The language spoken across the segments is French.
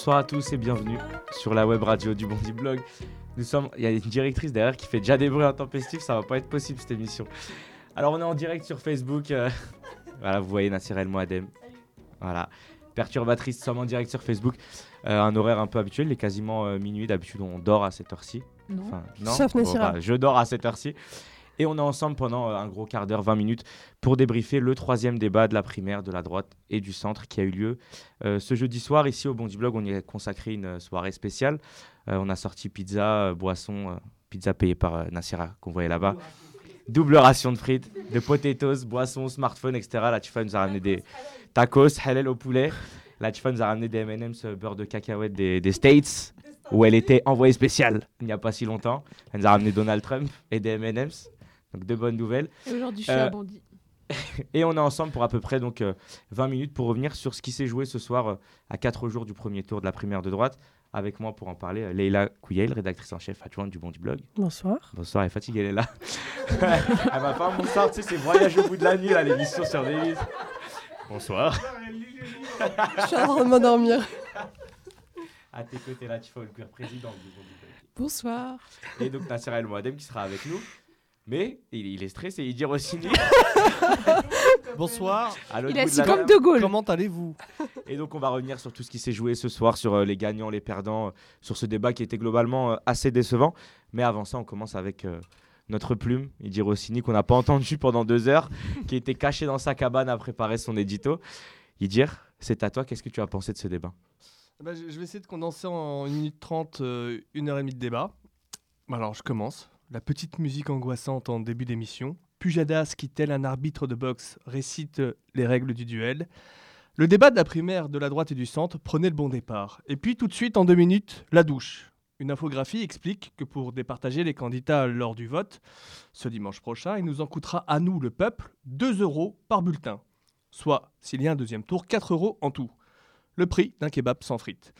bonsoir à tous et bienvenue sur la web radio du Bondi Blog. Nous sommes, il y a une directrice derrière qui fait déjà des bruits intempestifs, ça va pas être possible cette émission. Alors on est en direct sur Facebook. euh, voilà, vous voyez Nassir El Moadem. Voilà, perturbatrice, nous sommes en direct sur Facebook. Euh, un horaire un peu habituel, il est quasiment euh, minuit. D'habitude, on dort à cette heure-ci. Non. Enfin, non Sauf Nassira. bah, je dors à cette heure-ci. Et on est ensemble pendant euh, un gros quart d'heure, 20 minutes, pour débriefer le troisième débat de la primaire de la droite et du centre qui a eu lieu euh, ce jeudi soir. Ici au Bondi Blog, on y a consacré une euh, soirée spéciale. On a sorti pizza, boisson, pizza payée par Nassira qu'on voyait là-bas. Double ration de frites, de potatoes, boissons, smartphone, etc. La Tifa nous a ramené des tacos, halal au poulet. La Tifa nous a ramené des M&M's beurre de cacahuète des, des States, où elle était envoyée spéciale il n'y a pas si longtemps. Elle nous a ramené Donald Trump et des M&M's. Donc de bonnes nouvelles. Et aujourd'hui, je suis Euh. Et on est ensemble pour à peu près donc, euh, 20 minutes pour revenir sur ce qui s'est joué ce soir euh, à 4 jours du premier tour de la primaire de droite. Avec moi pour en parler, euh, Leïla Kouyail, rédactrice en chef adjointe du Bondi Blog. Bonsoir. Bonsoir, elle est fatiguée, elle est là. elle va pas bonsoir, tu sais, c'est voyage au bout de la nuit, là, l'émission sur Davis. Bonsoir. Je suis en train de m'endormir. À tes côtés, là, tu fais le cuir président du Bondi Blog. Bonsoir. Et donc Nasser El Moadem qui sera avec nous. Mais il, il est stressé, il dit Rossini. Bonsoir, à l'autre Il est bout de assis la comme table. De Gaulle. comment allez-vous? Et donc on va revenir sur tout ce qui s'est joué ce soir, sur euh, les gagnants, les perdants, euh, sur ce débat qui était globalement euh, assez décevant. Mais avant ça, on commence avec euh, notre plume, il dit Rossini, qu'on n'a pas entendu pendant deux heures, qui était caché dans sa cabane à préparer son édito. Il dit c'est à toi, qu'est-ce que tu as pensé de ce débat? Eh ben, je je vais essayer de condenser en 1 minute 30, euh, une heure et demie de débat. Alors, je commence. La petite musique angoissante en début d'émission. Pujadas, qui tel un arbitre de boxe, récite euh, les règles du duel. Le débat de la primaire de la droite et du centre prenait le bon départ. Et puis, tout de suite, en deux minutes, la douche. Une infographie explique que pour départager les candidats lors du vote, ce dimanche prochain, il nous en coûtera à nous, le peuple, 2 euros par bulletin. Soit, s'il y a un deuxième tour, 4 euros en tout le prix d'un kebab sans frites.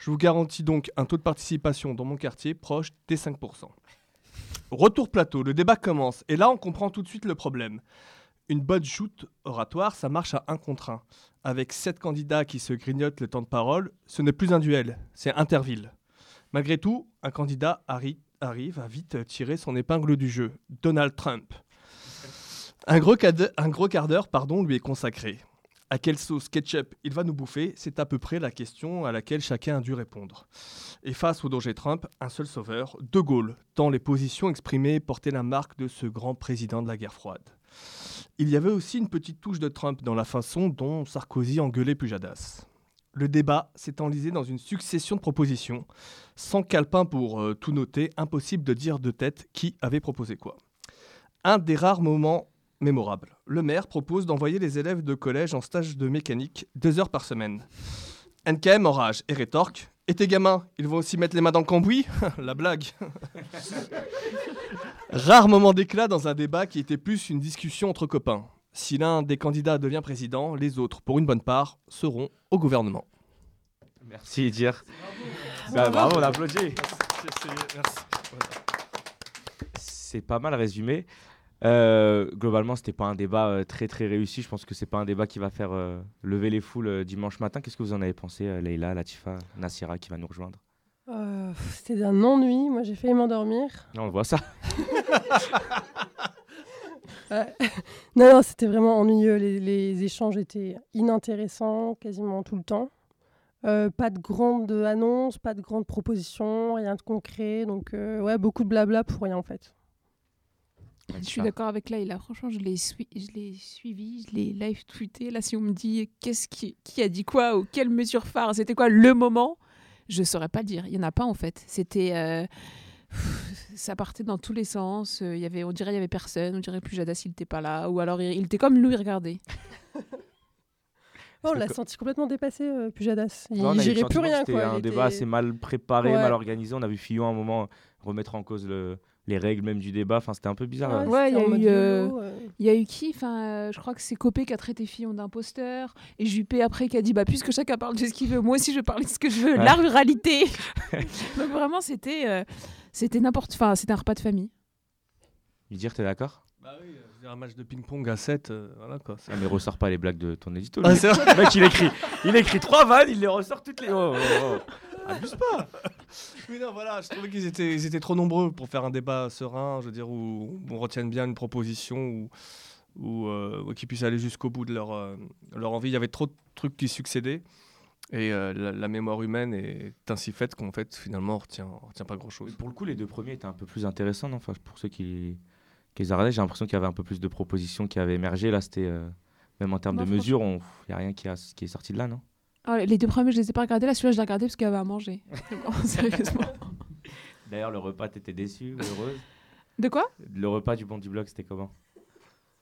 Je vous garantis donc un taux de participation dans mon quartier proche des 5%. Retour plateau, le débat commence, et là on comprend tout de suite le problème. Une bonne joute oratoire, ça marche à un contre un. Avec sept candidats qui se grignotent le temps de parole, ce n'est plus un duel, c'est interville. Malgré tout, un candidat arri- arrive à vite tirer son épingle du jeu, Donald Trump. Un gros, quart- d'heure lui est consacré. À quelle sauce ketchup il va nous bouffer C'est à peu près la question à laquelle chacun a dû répondre. Et face au danger Trump, un seul sauveur, De Gaulle, tant les positions exprimées portaient la marque de ce grand président de la guerre froide. Il y avait aussi une petite touche de Trump dans la façon dont Sarkozy engueulait Pujadas. Le débat s'est enlisé dans une succession de propositions. Sans calepin pour euh, tout noter, impossible de dire de tête qui avait proposé quoi. Un des rares moments mémorable. Le maire propose d'envoyer les élèves de collège en stage de mécanique deux heures par semaine. NKM enrage et rétorque. Et tes gamins, ils vont aussi mettre les mains dans le cambouis La blague. Rare moment d'éclat dans un débat qui était plus une discussion entre copains. Si l'un des candidats devient président, les autres, pour une bonne part, seront au gouvernement. Merci. Bah, bravo, on applaudit. C'est pas mal résumé. Euh, globalement, c'était pas un débat euh, très très réussi. Je pense que c'est pas un débat qui va faire euh, lever les foules euh, dimanche matin. Qu'est-ce que vous en avez pensé, Leïla, Latifa, Nassira qui va nous rejoindre? C'était d'un ennui. Moi, j'ai failli m'endormir. Non, On voit ça. Ouais. non, non, c'était vraiment ennuyeux. Les, les échanges étaient inintéressants quasiment tout le temps. Pas de grandes annonces, pas de grandes propositions, rien de concret. Donc, ouais, beaucoup de blabla pour rien en fait. Je suis d'accord avec Laïla. Franchement, je l'ai sui- je l'ai suivi, je l'ai live tweeté. Là, si on me dit qu'est-ce qui, qui a dit quoi ou quelle mesure phare, c'était quoi le moment, je saurais pas le dire. Il y en a pas en fait. C'était euh, ça partait dans tous les sens. Euh, Il y avait, on dirait il y avait personne. On dirait plus Jadas il était pas là. Ou alors il, il était comme nous, il regardait. Oh, on l'a senti complètement dépassé, euh, Pujadas. Il Non, gérait plus rien. C'était un Il débat était- assez mal préparé, Ouais. mal organisé. On a vu Fillon à un moment remettre en cause le- les règles même du débat. Enfin, c'était un peu bizarre. Ouais, euh. Ouais, il y euh. Il y a eu qui? Enfin, euh, Je crois que c'est Copé qui a traité Fillon d'imposteur. Et Juppé après qui a dit bah, puisque chacun parle de ce qu'il veut, moi aussi je parle de ce que je veux. Ouais. La ruralité Donc vraiment, c'était euh, c'était n'importe. Enfin, c'était un repas de famille. Lui dire, t'es d'accord? Bah oui, un match de ping-pong à 7, euh, voilà quoi. Ah, mais ressort pas les blagues de ton édito. Ah, le mec, il écrit, il écrit trois vannes, il les ressort toutes les. Oh, oh, oh. Abuse pas. Oui, non, voilà, je trouvais qu'ils étaient, ils étaient trop nombreux pour faire un débat serein, je veux dire, où on retienne bien une proposition, ou ou euh, qu'ils puissent aller jusqu'au bout de leur, euh, leur envie. Il y avait trop de trucs qui succédaient. Et euh, la, mémoire humaine est ainsi faite qu'en fait, finalement, on retient, retient pas grand-chose. Pour le coup, les deux premiers étaient un peu plus intéressants, non? Enfin, Pour ceux qui, qui les j'ai l'impression qu'il y avait un peu plus de propositions qui avaient émergé. Là, c'était, même en termes de mesures, il n'y a rien qui, a, qui est sorti de là, non? Ah, Les deux premiers, je les ai pas regardés. Là, celui-là, je l'ai regardé parce qu'il y avait à manger. Sérieusement. D'ailleurs, le repas, t'étais déçu, heureuse? De quoi? Le repas du bon du blog, c'était comment?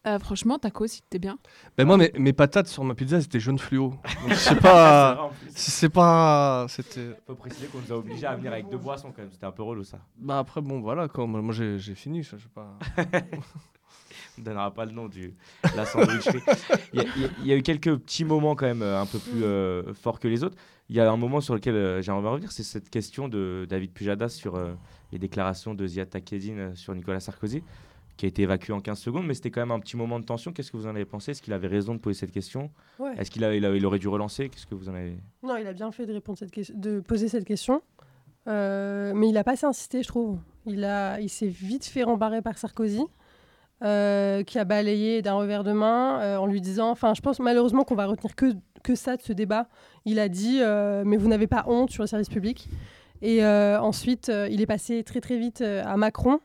Euh, franchement, tacos, c'était bien. Ben moi, mes, mes, patates sur ma pizza, c'était jaune fluo. Donc, je sais pas. c'est pas. C'était. Faut préciser qu'on nous a obligés à venir avec deux boissons quand même. C'était un peu relou ça. Bah après, bon, voilà. Quoi. Moi, j'ai fini. Je sais pas. On donnera pas le nom du la sandwicherie. Il y, a eu quelques petits moments quand même euh, un peu plus euh, forts que les autres. Il y a un moment sur lequel j'ai envie de revenir, c'est cette question de David Pujadas sur les déclarations de Ziad Takedine sur Nicolas Sarkozy qui a été évacué en 15 secondes, mais c'était quand même un petit moment de tension. Qu'est-ce que vous en avez pensé? Est-ce qu'il avait raison de poser cette question? Est-ce qu'il il, aurait dû relancer? Qu'est-ce que vous en avez? Non, il a bien fait de, répondre cette de poser cette question. Euh, mais il n'a pas assez insisté, je trouve. Il, a, il s'est vite fait rembarrer par Sarkozy, euh, qui a balayé d'un revers de main euh, en lui disant Enfin, je pense malheureusement qu'on va retenir que, que ça de ce débat. Il a dit Mais vous n'avez pas honte sur le service public. Et ensuite, il est passé très très vite à Macron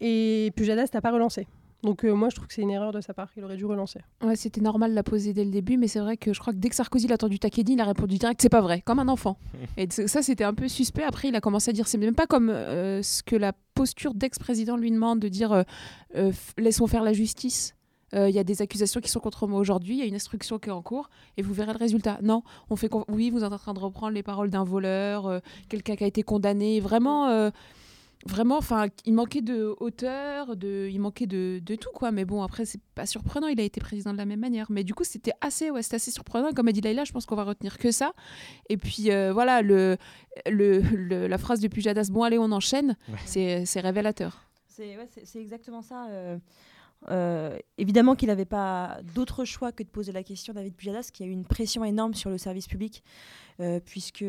et Pujadas n'a pas relancé. Donc euh, moi, je trouve que c'est une erreur de sa part. Il aurait dû relancer. Ouais, c'était normal de la poser dès le début, mais c'est vrai que je crois que dès que Sarkozy l'a entendu Takedi, il a répondu direct c'est pas vrai, comme un enfant. et ça, c'était un peu suspect. Après, il a commencé à dire c'est même pas comme euh, ce que la posture d'ex-président lui demande de dire euh, laissons faire la justice. Il y a des accusations qui sont contre moi aujourd'hui, il y a une instruction qui est en cours, et vous verrez le résultat. Non, on fait oui, vous êtes en train de reprendre les paroles d'un voleur, quelqu'un qui a été condamné. Vraiment vraiment, enfin, il manquait de hauteur, de, il manquait de, de, tout, quoi. Mais bon, après, c'est pas surprenant, il a été président de la même manière. Mais du coup, c'était assez, ouais, assez surprenant. Comme a dit Laila, je pense qu'on va retenir que ça. Et puis, euh, voilà, le, le, la phrase de Pujadas, bon, allez, on enchaîne, c'est révélateur. C'est ouais, exactement ça. Euh, euh, évidemment qu'il n'avait pas d'autre choix que de poser la question David Pujadas, qui a eu une pression énorme sur le service public, puisque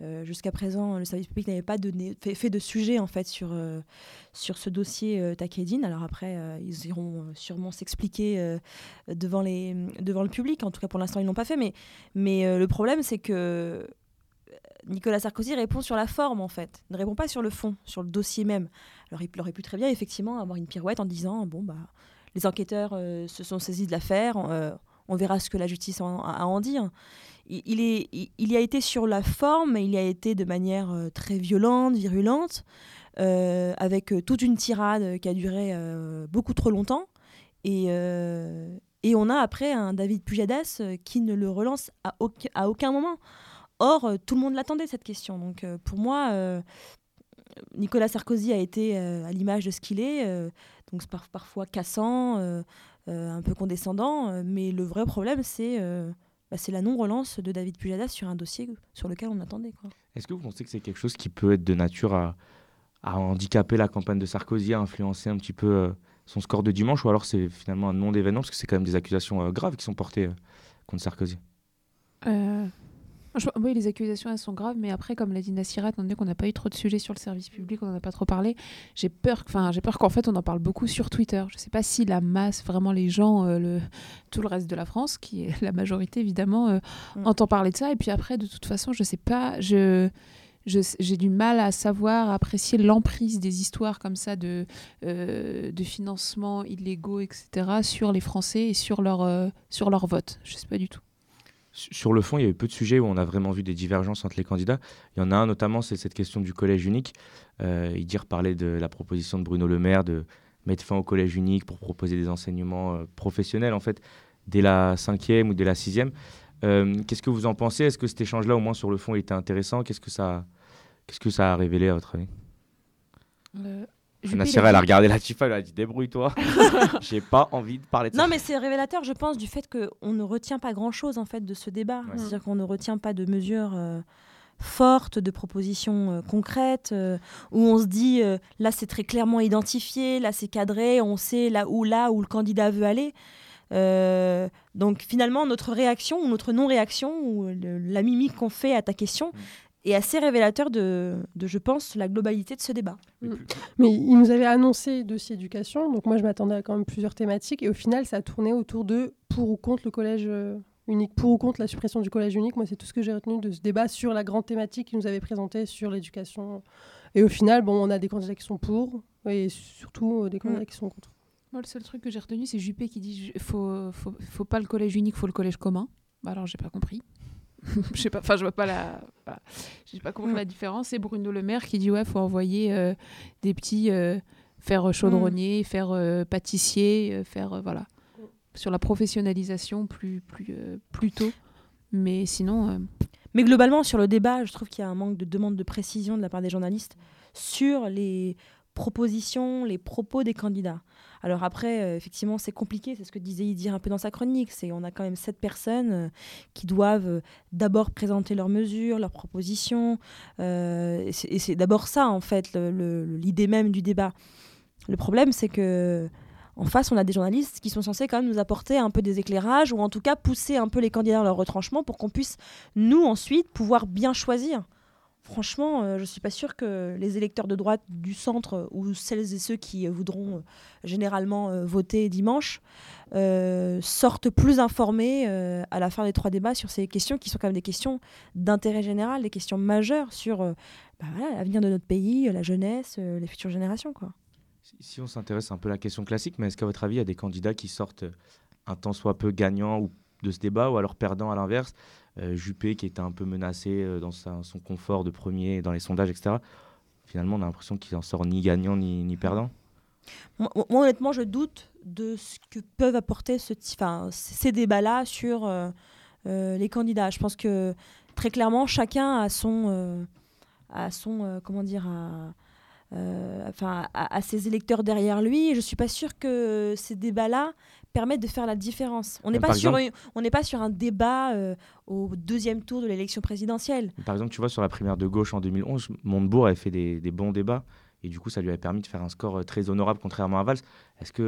euh, jusqu'à présent, le service public n'avait pas fait, de sujet en fait sur, euh, sur ce dossier euh, Takedine. Alors après, ils iront sûrement s'expliquer devant, les, devant le public. En tout cas, pour l'instant, ils l'ont pas fait. Mais, mais le problème, c'est que Nicolas Sarkozy répond sur la forme en fait, ne répond pas sur le fond, sur le dossier même. Alors il aurait pu très bien effectivement avoir une pirouette en disant bon bah les enquêteurs se sont saisis de l'affaire, on verra ce que la justice a à en dire il, est, il, y a été sur la forme, il y a été de manière euh, très violente, virulente, euh, avec euh, toute une tirade qui a duré beaucoup trop longtemps. Et, et on a après un David Pujadas qui ne le relance à, à aucun moment. Or, tout le monde l'attendait, cette question. Donc, pour moi, Nicolas Sarkozy a été à l'image de ce qu'il est, donc parfois cassant, un peu condescendant, mais le vrai problème, c'est bah, c'est la non-relance de David Pujadas sur un dossier sur lequel on attendait. Est-ce que vous pensez que c'est quelque chose qui peut être de nature à, handicaper la campagne de Sarkozy, à influencer un petit peu euh, son score de dimanche, ou alors c'est finalement un non-d'événement, parce que c'est quand même des accusations euh, graves qui sont portées euh, contre Sarkozy? Oui, les accusations, elles sont graves, mais après, comme l'a dit Nassirat, étant donné qu'on n'a pas eu trop de sujets sur le service public, on n'en a pas trop parlé, j'ai peur, j'ai peur qu'en fait, on en parle beaucoup sur Twitter. Je ne sais pas si la masse, vraiment les gens, euh, le, tout le reste de la France, qui est la majorité évidemment, euh, mm. entend parler de ça. Et puis après, de toute façon, je ne sais pas, je j'ai du mal à savoir apprécier l'emprise des histoires comme ça de, euh, de financement illégaux, etc., sur les Français et sur leur, sur leur vote. Je ne sais pas du tout. Sur le fond, il y a eu peu de sujets où on a vraiment vu des divergences entre les candidats. Il y en a un notamment, c'est cette question du collège unique. Euh, il dit reparler de la proposition de Bruno Le Maire de mettre fin au collège unique pour proposer des enseignements euh, professionnels, en fait, dès la cinquième ou dès la sixième. Euh, qu'est-ce que vous en pensez? Est-ce que cet échange-là, au moins sur le fond, était intéressant? Qu'est-ce que qu'est-ce que ça a révélé à votre avis? Nassira, elle a regardé la Tifa, elle a dit débrouille-toi. J'ai pas envie de parler de ça. Non, mais c'est révélateur, je pense, du fait qu'on ne retient pas grand-chose en fait de ce débat. C'est-à-dire qu'on ne retient pas de mesures. Euh, fortes, de propositions concrètes, où on se dit là c'est très clairement identifié, là c'est cadré, on sait là où là où le candidat veut aller. donc finalement notre réaction ou notre non-réaction ou la mimique qu'on fait à ta question est assez révélateur de, de, je pense, la globalité de ce débat. Mm. Mais il nous avait annoncé dossier éducation, donc moi je m'attendais à quand même plusieurs thématiques, et au final ça a tourné autour de pour ou contre le collège euh, unique, pour ou contre la suppression du collège unique. Moi c'est tout ce que j'ai retenu de ce débat sur la grande thématique qu'il nous avait présentée sur l'éducation. Et au final, bon, on a des candidats qui sont pour, et surtout euh, des candidats mm. qui sont contre. Moi le seul truc que j'ai retenu c'est Juppé qui dit faut, faut, faut pas le collège unique, faut le collège commun. Bah, alors j'ai pas compris. je sais pas, enfin je vois pas la, pas compris la différence. C'est Bruno Le Maire qui dit ouais, faut envoyer euh, des petits euh, faire chaudronnier, mm. faire euh, pâtissier, faire voilà sur la professionnalisation plus plus plus tôt. Mais sinon. Mais globalement sur le débat, je trouve qu'il y a un manque de demande de précision de la part des journalistes sur les propositions, les propos des candidats. Alors après, euh, effectivement, c'est compliqué, c'est ce que disait Idir un peu dans sa chronique, c'est on a quand même sept personnes euh, qui doivent euh, d'abord présenter leurs mesures, leurs propositions, et c'est d'abord ça, en fait, l'idée même du débat. Le problème, c'est que en face, on a des journalistes qui sont censés quand même nous apporter un peu des éclairages, ou en tout cas pousser un peu les candidats dans leur retranchement pour qu'on puisse, nous, ensuite, pouvoir bien choisir franchement, euh, je ne suis pas sûre que les électeurs de droite du centre ou celles et ceux qui voudront euh, généralement euh, voter dimanche sortent plus informés à la fin des trois débats sur ces questions qui sont quand même des questions d'intérêt général, des questions majeures sur bah l'avenir de notre pays, la jeunesse, les futures générations. Si on s'intéresse un peu à la question classique, mais est-ce qu'à votre avis, il y a des candidats qui sortent un temps soit peu gagnants ou de ce débat ou alors perdants à l'inverse Juppé qui était un peu menacé euh, dans son confort de premier dans les sondages, etc. Finalement, on a l'impression qu'il en sort ni gagnant ni, perdant. Moi, honnêtement, je doute de ce que peuvent apporter ce, ces débats-là sur euh, les candidats. Je pense que très clairement, chacun a son, a son comment dire, enfin, à, ses électeurs derrière lui. je je suis pas sûre que ces débats-là permettent de faire la différence. On n'est pas, sur on pas sur un débat euh, au deuxième tour de l'élection présidentielle. Par exemple, tu vois, sur la primaire de gauche en 2011, Montebourg avait fait des, bons débats et du coup, ça lui a permis de faire un score euh, très honorable contrairement à Valls. Est-ce que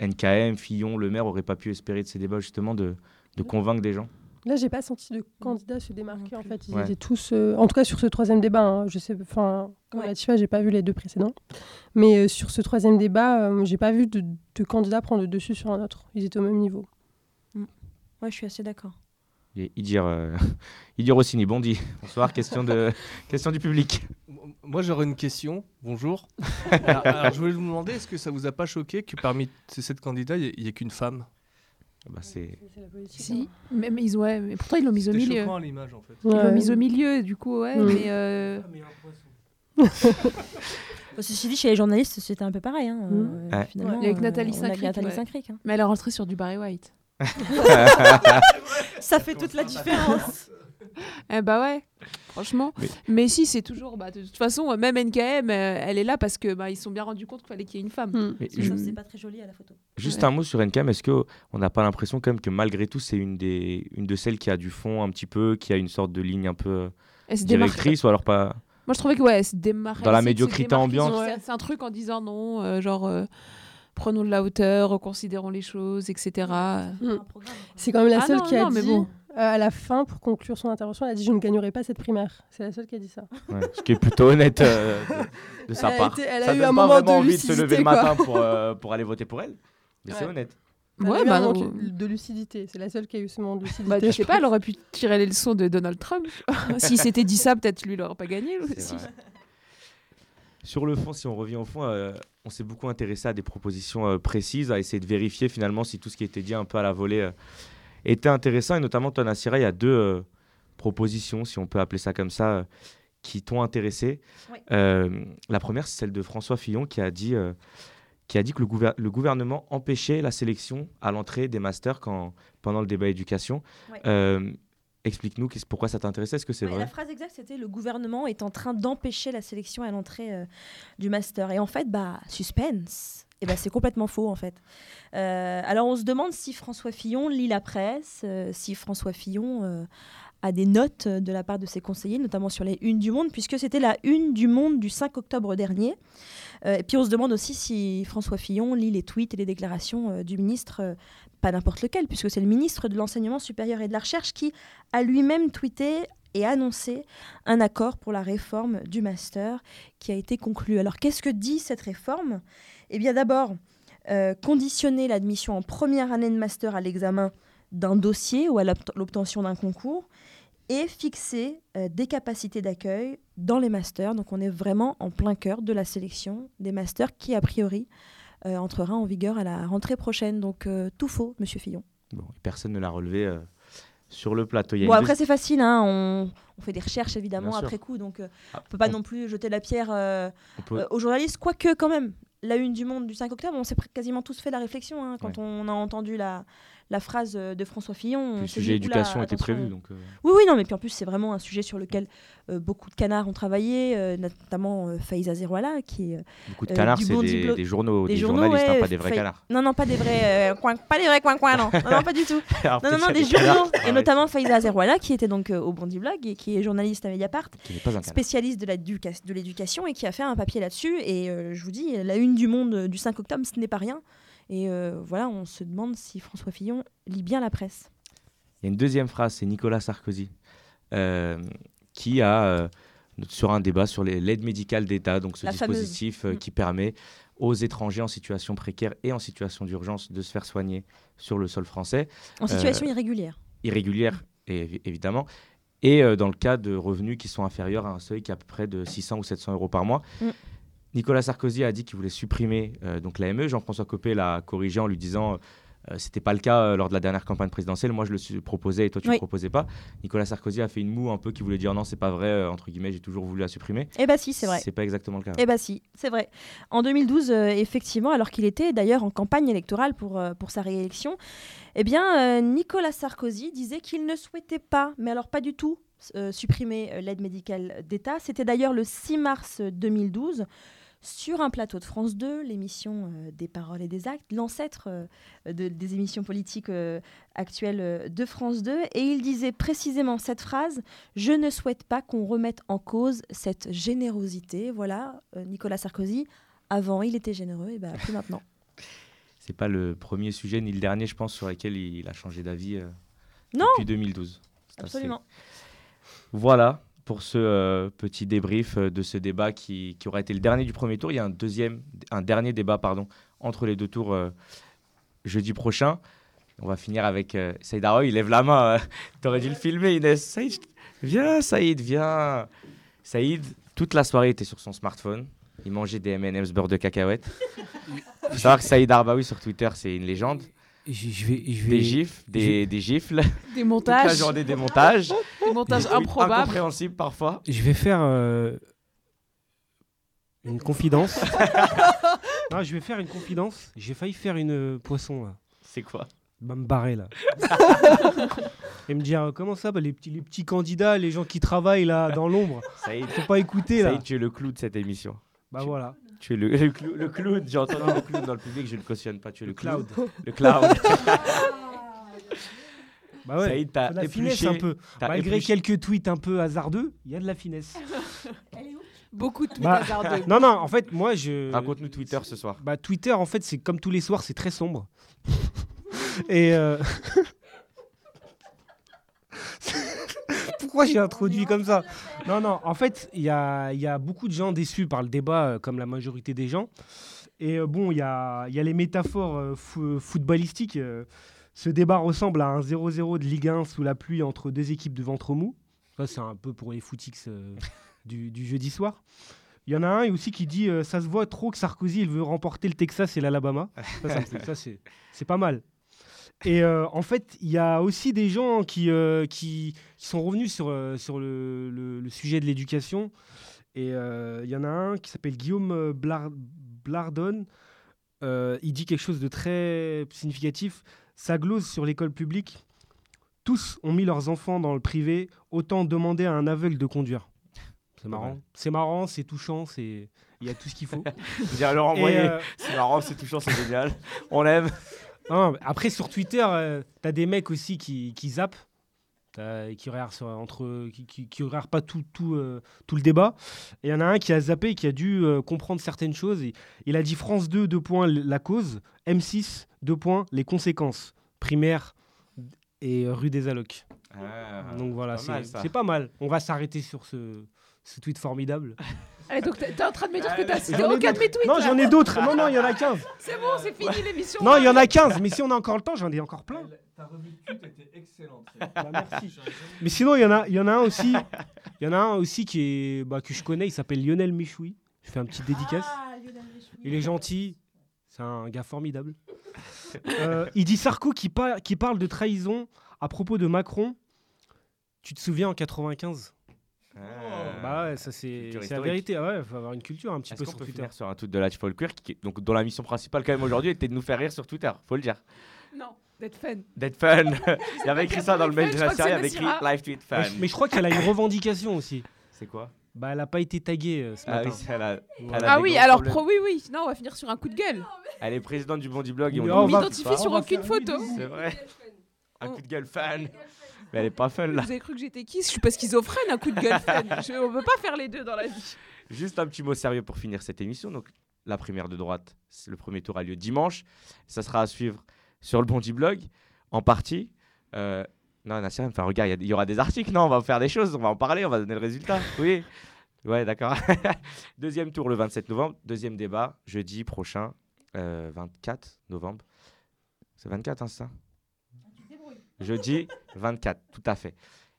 euh, NKM, Fillon, Le Maire n'auraient pas pu espérer de ces débats justement de, de convaincre des gens? Là, j'ai pas senti de candidats se démarquer. En fait, ils étaient tous, euh, en tout cas sur ce troisième débat. Hein, je sais, enfin, comme ouais. Latifa, j'ai pas vu les deux précédents, mais euh, sur ce troisième débat, euh, j'ai pas vu de, de, candidats prendre le dessus sur un autre. Ils étaient au même niveau. Mm. Ouais, je suis assez d'accord. Et Idir, Idir Rossini, bon dit. Bonsoir, question, de, question du public. Moi, j'aurais une question. Bonjour. alors, je voulais vous demander, est-ce que ça vous a pas choqué que parmi ces sept candidats, il n'y ait qu'une femme? Bah, c'est si. mais, ils, ouais, mais pourtant ils l'ont mis au milieu. à l'image en fait. Ils l'ont mis au milieu, du coup, ouais. Mais, euh... ah, Ceci dit, chez les journalistes, c'était un peu pareil. Hein, mmh. euh, finalement, avec Nathalie Saint-Cric. Hein. Mais elle est rentrée sur du Barry White. Ça fait toute la différence. eh bah ouais, franchement. Mais, si, c'est toujours. Bah, de toute façon, même NKM, euh, elle est là parce que bah, ils sont bien rendus compte qu'il fallait qu'il y ait une femme. Hmm. C'est pas très joli à la photo. Juste un mot sur NKM. Est-ce qu'on n'a pas l'impression quand même que malgré tout, c'est une, des, une de celles qui a du fond un petit peu, qui a une sorte de ligne un peu directrice ou alors pas? Moi, je trouvais que ouais, c'est démarrer. Dans la médiocrité ambiante. C'est un truc en disant non, euh, genre. Euh, prenons de la hauteur, reconsidérons les choses, etc. C'est quand même la ah seule qui a dit bon. Euh, à la fin, pour conclure son intervention, elle a dit Je ne gagnerai pas cette primaire. C'est la seule qui a dit ça. ce qui est plutôt honnête euh, de, sa part. elle a ça eu un moment de envie de se lever le matin pour, euh, pour aller voter pour elle. Mais c'est honnête. ouais, bah non. de lucidité. C'est la seule qui a eu ce moment de lucidité. Bah, je sais pas, elle aurait pu tirer les leçons de Donald Trump. S'il s'était dit ça, peut-être lui, il n'aurait pas gagné. Aussi. Sur le fond, si on revient au fond, on s'est beaucoup intéressé à des propositions précises, à essayer de vérifier finalement si tout ce qui était dit un peu à la volée était intéressant. Et notamment, Tonasira, il y a deux euh, propositions, si on peut appeler ça comme ça, euh, qui t'ont intéressé. Euh, la première, c'est celle de François Fillon qui a dit, qui a dit que le, le, gouvernement empêchait la sélection à l'entrée des masters quand, pendant le débat éducation. Explique-nous pourquoi ça t'intéressait, est-ce que c'est vrai La phrase exacte, c'était le gouvernement est en train d'empêcher la sélection à l'entrée du master. Et en fait, bah, suspense. Eh ben, c'est complètement faux en fait. Euh, alors on se demande si François Fillon lit la presse, euh, si François Fillon euh, à des notes de la part de ses conseillers, notamment sur les unes du Monde, puisque c'était la une du Monde du 5 octobre dernier. et puis on se demande aussi si François Fillon lit les tweets et les déclarations du ministre, pas n'importe lequel, puisque c'est le ministre de l'Enseignement supérieur et de la Recherche qui a lui-même tweeté et annoncé un accord pour la réforme du master qui a été conclu. Alors qu'est-ce que dit cette réforme? Eh bien d'abord, euh, conditionner l'admission en première année de master à l'examen d'un dossier ou à l'obtention d'un concours et fixer euh, des capacités d'accueil dans les masters. Donc on est vraiment en plein cœur de la sélection des masters qui, a priori, euh, entrera en vigueur à la rentrée prochaine. Donc tout faux, monsieur Fillon. Bon, personne ne l'a relevé sur le plateau. bon, après, c'est facile. Hein, on, fait des recherches, évidemment, après coup. Donc, euh, ah, on ne peut pas non plus jeter la pierre euh, euh, aux journalistes. Quoique, quand même, la une du Monde du 5 octobre, on s'est quasiment tous fait la réflexion hein, quand on a entendu la, la phrase euh, de François Fillon. Le sujet éducation était prévu. Donc, euh. Oui, oui, non, mais puis en plus, c'est vraiment un sujet sur lequel euh, beaucoup de canards ont travaillé, notamment Faïza Zerouala, qui est. Beaucoup de canards, c'est des, journaux, des, journalistes, hein, pas des vrais canards. Non, non, pas des vrais coins, pas des vrais coins, coins, non. non, pas du tout. non, non, non, des journaux, et notamment Faïza Zerouala, qui était donc au Bondi Blog et qui est journaliste à Mediapart, spécialiste de l'éducation et qui a fait un papier là-dessus. Et je vous dis, la une du Monde du 5 octobre, ce n'est pas rien. Et euh, voilà, on se demande si François Fillon lit bien la presse. Il y a une deuxième phrase, c'est Nicolas Sarkozy, euh, qui a, euh, sur un débat sur l'aide médicale d'État, donc ce dispositif mm. qui permet aux étrangers en situation précaire et en situation d'urgence de se faire soigner sur le sol français. En situation irrégulière. Irrégulière, évidemment. Et dans le cas de revenus qui sont inférieurs à un seuil qui est à peu près de 600 ou 700 euros par mois. Mm. Nicolas Sarkozy a dit qu'il voulait supprimer euh, donc l'AME. Jean-François Copé l'a corrigé en lui disant euh, euh, c'était pas le cas lors de la dernière campagne présidentielle. Moi, je le proposais et toi, tu ne le proposais pas. Nicolas Sarkozy a fait une moue un peu qui voulait dire non, c'est pas vrai, entre guillemets, j'ai toujours voulu la supprimer. Eh bah si, c'est vrai. C'est pas exactement le cas. Eh bah si, c'est vrai. En 2012, effectivement, alors qu'il était d'ailleurs en campagne électorale pour, pour sa réélection, eh bien, Nicolas Sarkozy disait qu'il ne souhaitait pas, mais alors pas du tout, supprimer l'aide médicale d'État. C'était d'ailleurs le 6 mars 2012 sur un plateau de France 2, l'émission euh, des paroles et des actes, l'ancêtre euh, des émissions politiques euh, actuelles de France 2. Et il disait précisément cette phrase Je ne souhaite pas qu'on remette en cause cette générosité. Voilà, Nicolas Sarkozy, avant il était généreux, et bien plus maintenant. C'est pas le premier sujet ni le dernier, je pense, sur lequel il a changé d'avis depuis 2012. Absolument. Voilà, pour ce euh, petit débrief euh, de ce débat qui, qui, aura été le dernier du premier tour. Il y a un deuxième, un dernier débat pardon, entre les deux tours euh, jeudi prochain. On va finir avec Saïd Aroy. Il lève la main. tu aurais dû le filmer, Inès. Saïd, viens, Saïd, viens. Saïd, toute la soirée, était sur son smartphone. Il mangeait des M&M's beurre de cacahuète. Il faut savoir que Saïd Arbaoui sur Twitter, c'est une légende. Je, vais, je vais, des gifs, des, des gifles. Des montages. Toute la journée des montages. des montages improbables. Incompréhensibles parfois. Je vais faire euh, une confidence. non, je vais faire une confidence. J'ai failli faire une poisson. C'est quoi? Va me barrer là. Et me dire comment ça bah, les, petits, les petits candidats, les gens qui travaillent là dans l'ombre. Ça y est. Faut pas écouter là. Ça y est, tu es le clou de cette émission. Bah voilà. Tu es le, le, le clown, j'ai entendu le clown dans le public, je ne le cautionne pas. Tu es le, cloud. Le cloud. bah ouais, Saïd, t'as la finesse un peu. Malgré quelques tweets un peu hasardeux, il y a de la finesse. Elle est où? Beaucoup de tweets bah, hasardeux. Non, non, en fait, moi je. Raconte-nous Twitter ce soir. Bah, Twitter, en fait, c'est comme tous les soirs, c'est très sombre. Et. Euh... Pourquoi j'ai introduit comme ça? Non, non, en fait, il y a, beaucoup de gens déçus par le débat, euh, comme la majorité des gens. Et euh, bon, il y a, les métaphores euh, footballistiques. ce débat ressemble à un 0-0 de Ligue 1 sous la pluie entre deux équipes de ventre mou. Ça, c'est un peu pour les footix du, jeudi soir. Il y en a un aussi qui dit ça se voit trop que Sarkozy veut remporter le Texas et l'Alabama. Ça, c'est pas mal. Et euh, en fait, il y a aussi des gens qui, euh, qui, sont revenus sur, euh, sur le, le, sujet de l'éducation. Et il y en a un qui s'appelle Guillaume Blardon. il dit quelque chose de très significatif. Sa glose sur l'école publique. Tous ont mis leurs enfants dans le privé, autant demander à un aveugle de conduire. C'est marrant. C'est marrant, c'est touchant, c'est il y a tout ce qu'il faut. alors envoyer, c'est marrant, c'est touchant, c'est génial. On l'aime après, sur Twitter, euh, t'as des mecs aussi qui, qui zappent. qui regarde entre qui, qui, pas tout tout, tout le débat. Et il y en a un qui a zappé qui a dû comprendre certaines choses. Il a dit France 2 deux points la cause. M6 deux points les conséquences. Primaire et rue des Allocs. Ah, donc voilà c'est pas mal. On va s'arrêter sur ce, ce tweet formidable Allez, donc t'es en train de me dire que t'as aucun de mes tweets Non, j'en ai d'autres. Non, non, il y en a 15. C'est bon, c'est fini l'émission. Non, il y en a 15, mais si on a encore le temps, j'en ai encore plein. Ta revue de était excellente. Bah, merci. Mais sinon, il y en a, il y en a un aussi. Il y en a un aussi qui est, bah, que je connais. Il s'appelle Lionel Michoui. Je fais un petit dédicace. Ah, il est gentil. C'est un gars formidable. Euh, il dit Sarko qui, qui parle de trahison à propos de Macron. Tu te souviens en 95 ah. Bah ouais, ça c'est la vérité. Ah ouais, faut avoir une culture un petit peu sur Twitter. sur un tweet de la Folkwear, qui donc dont la mission principale quand même aujourd'hui était de nous faire rire sur Twitter, faut le dire. Non. D'être fun. D'être fun. il y avait écrit ça dans le mail de la série, il y avait écrit live tweet fun. Mais je crois qu'elle a une revendication aussi. C'est quoi? Bah, elle n'a pas été taguée euh, ce ah matin. Oui, elle a, ah oui, alors pro, oui, oui. Non, on va finir sur un coup de gueule. Elle est présidente du Bondi Blog et on, on m'identifie sur aucune photo. C'est vrai. Un coup de gueule fan. Mais elle est pas fun là. Vous avez cru que j'étais qui? Je suis pas schizophrène, un coup de gueule. Je, on peut pas faire les deux dans la vie. Juste un petit mot sérieux pour finir cette émission. Donc, la primaire de droite, le premier tour a lieu dimanche. Ça sera à suivre sur le Bondi Blog, en partie. Euh, non, Nassir, enfin, regarde, il y, aura des articles, non On va faire des choses, on va en parler, on va donner le résultat. Oui. Ouais, d'accord. Deuxième tour le 27 novembre. Deuxième débat, jeudi prochain, 24 euh, novembre. C'est 24, hein, c'est ça? Jeudi 24, tout à fait.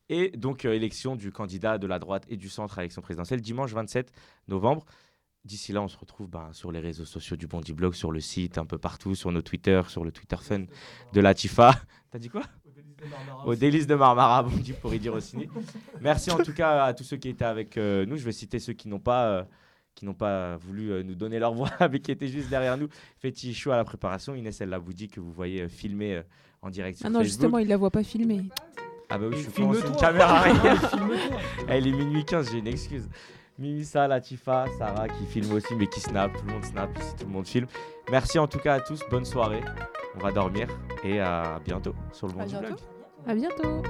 Et donc, euh, élection du candidat de la droite et du centre à l'élection présidentielle, dimanche 27 novembre. D'ici là, on se retrouve ben, sur les réseaux sociaux du Bondi Blog, sur le site, un peu partout, sur nos Twitter, sur le Twitter Fun de Latifa. T'as dit quoi? Au délice de Marmara, Bondi pour y dire aussi. Merci en tout cas à tous ceux qui étaient avec euh, nous. Je vais citer ceux qui n'ont pas. Euh, qui n'ont pas voulu nous donner leur voix, mais qui étaient juste derrière nous. Fétichou à la préparation, Inès, elle l'a vous dit que vous voyez filmer en direct sur Ah non, justement, il la voit pas filmer. Ah bah oui, je suis filme une caméra Elle est minuit 15, j'ai une excuse. Mimissa, Latifa, Sarah qui filme aussi, mais qui snap. Tout le monde snap ici, tout le monde filme. Merci en tout cas à tous. Bonne soirée. On va dormir et à bientôt sur le Monde du Blog. À bientôt.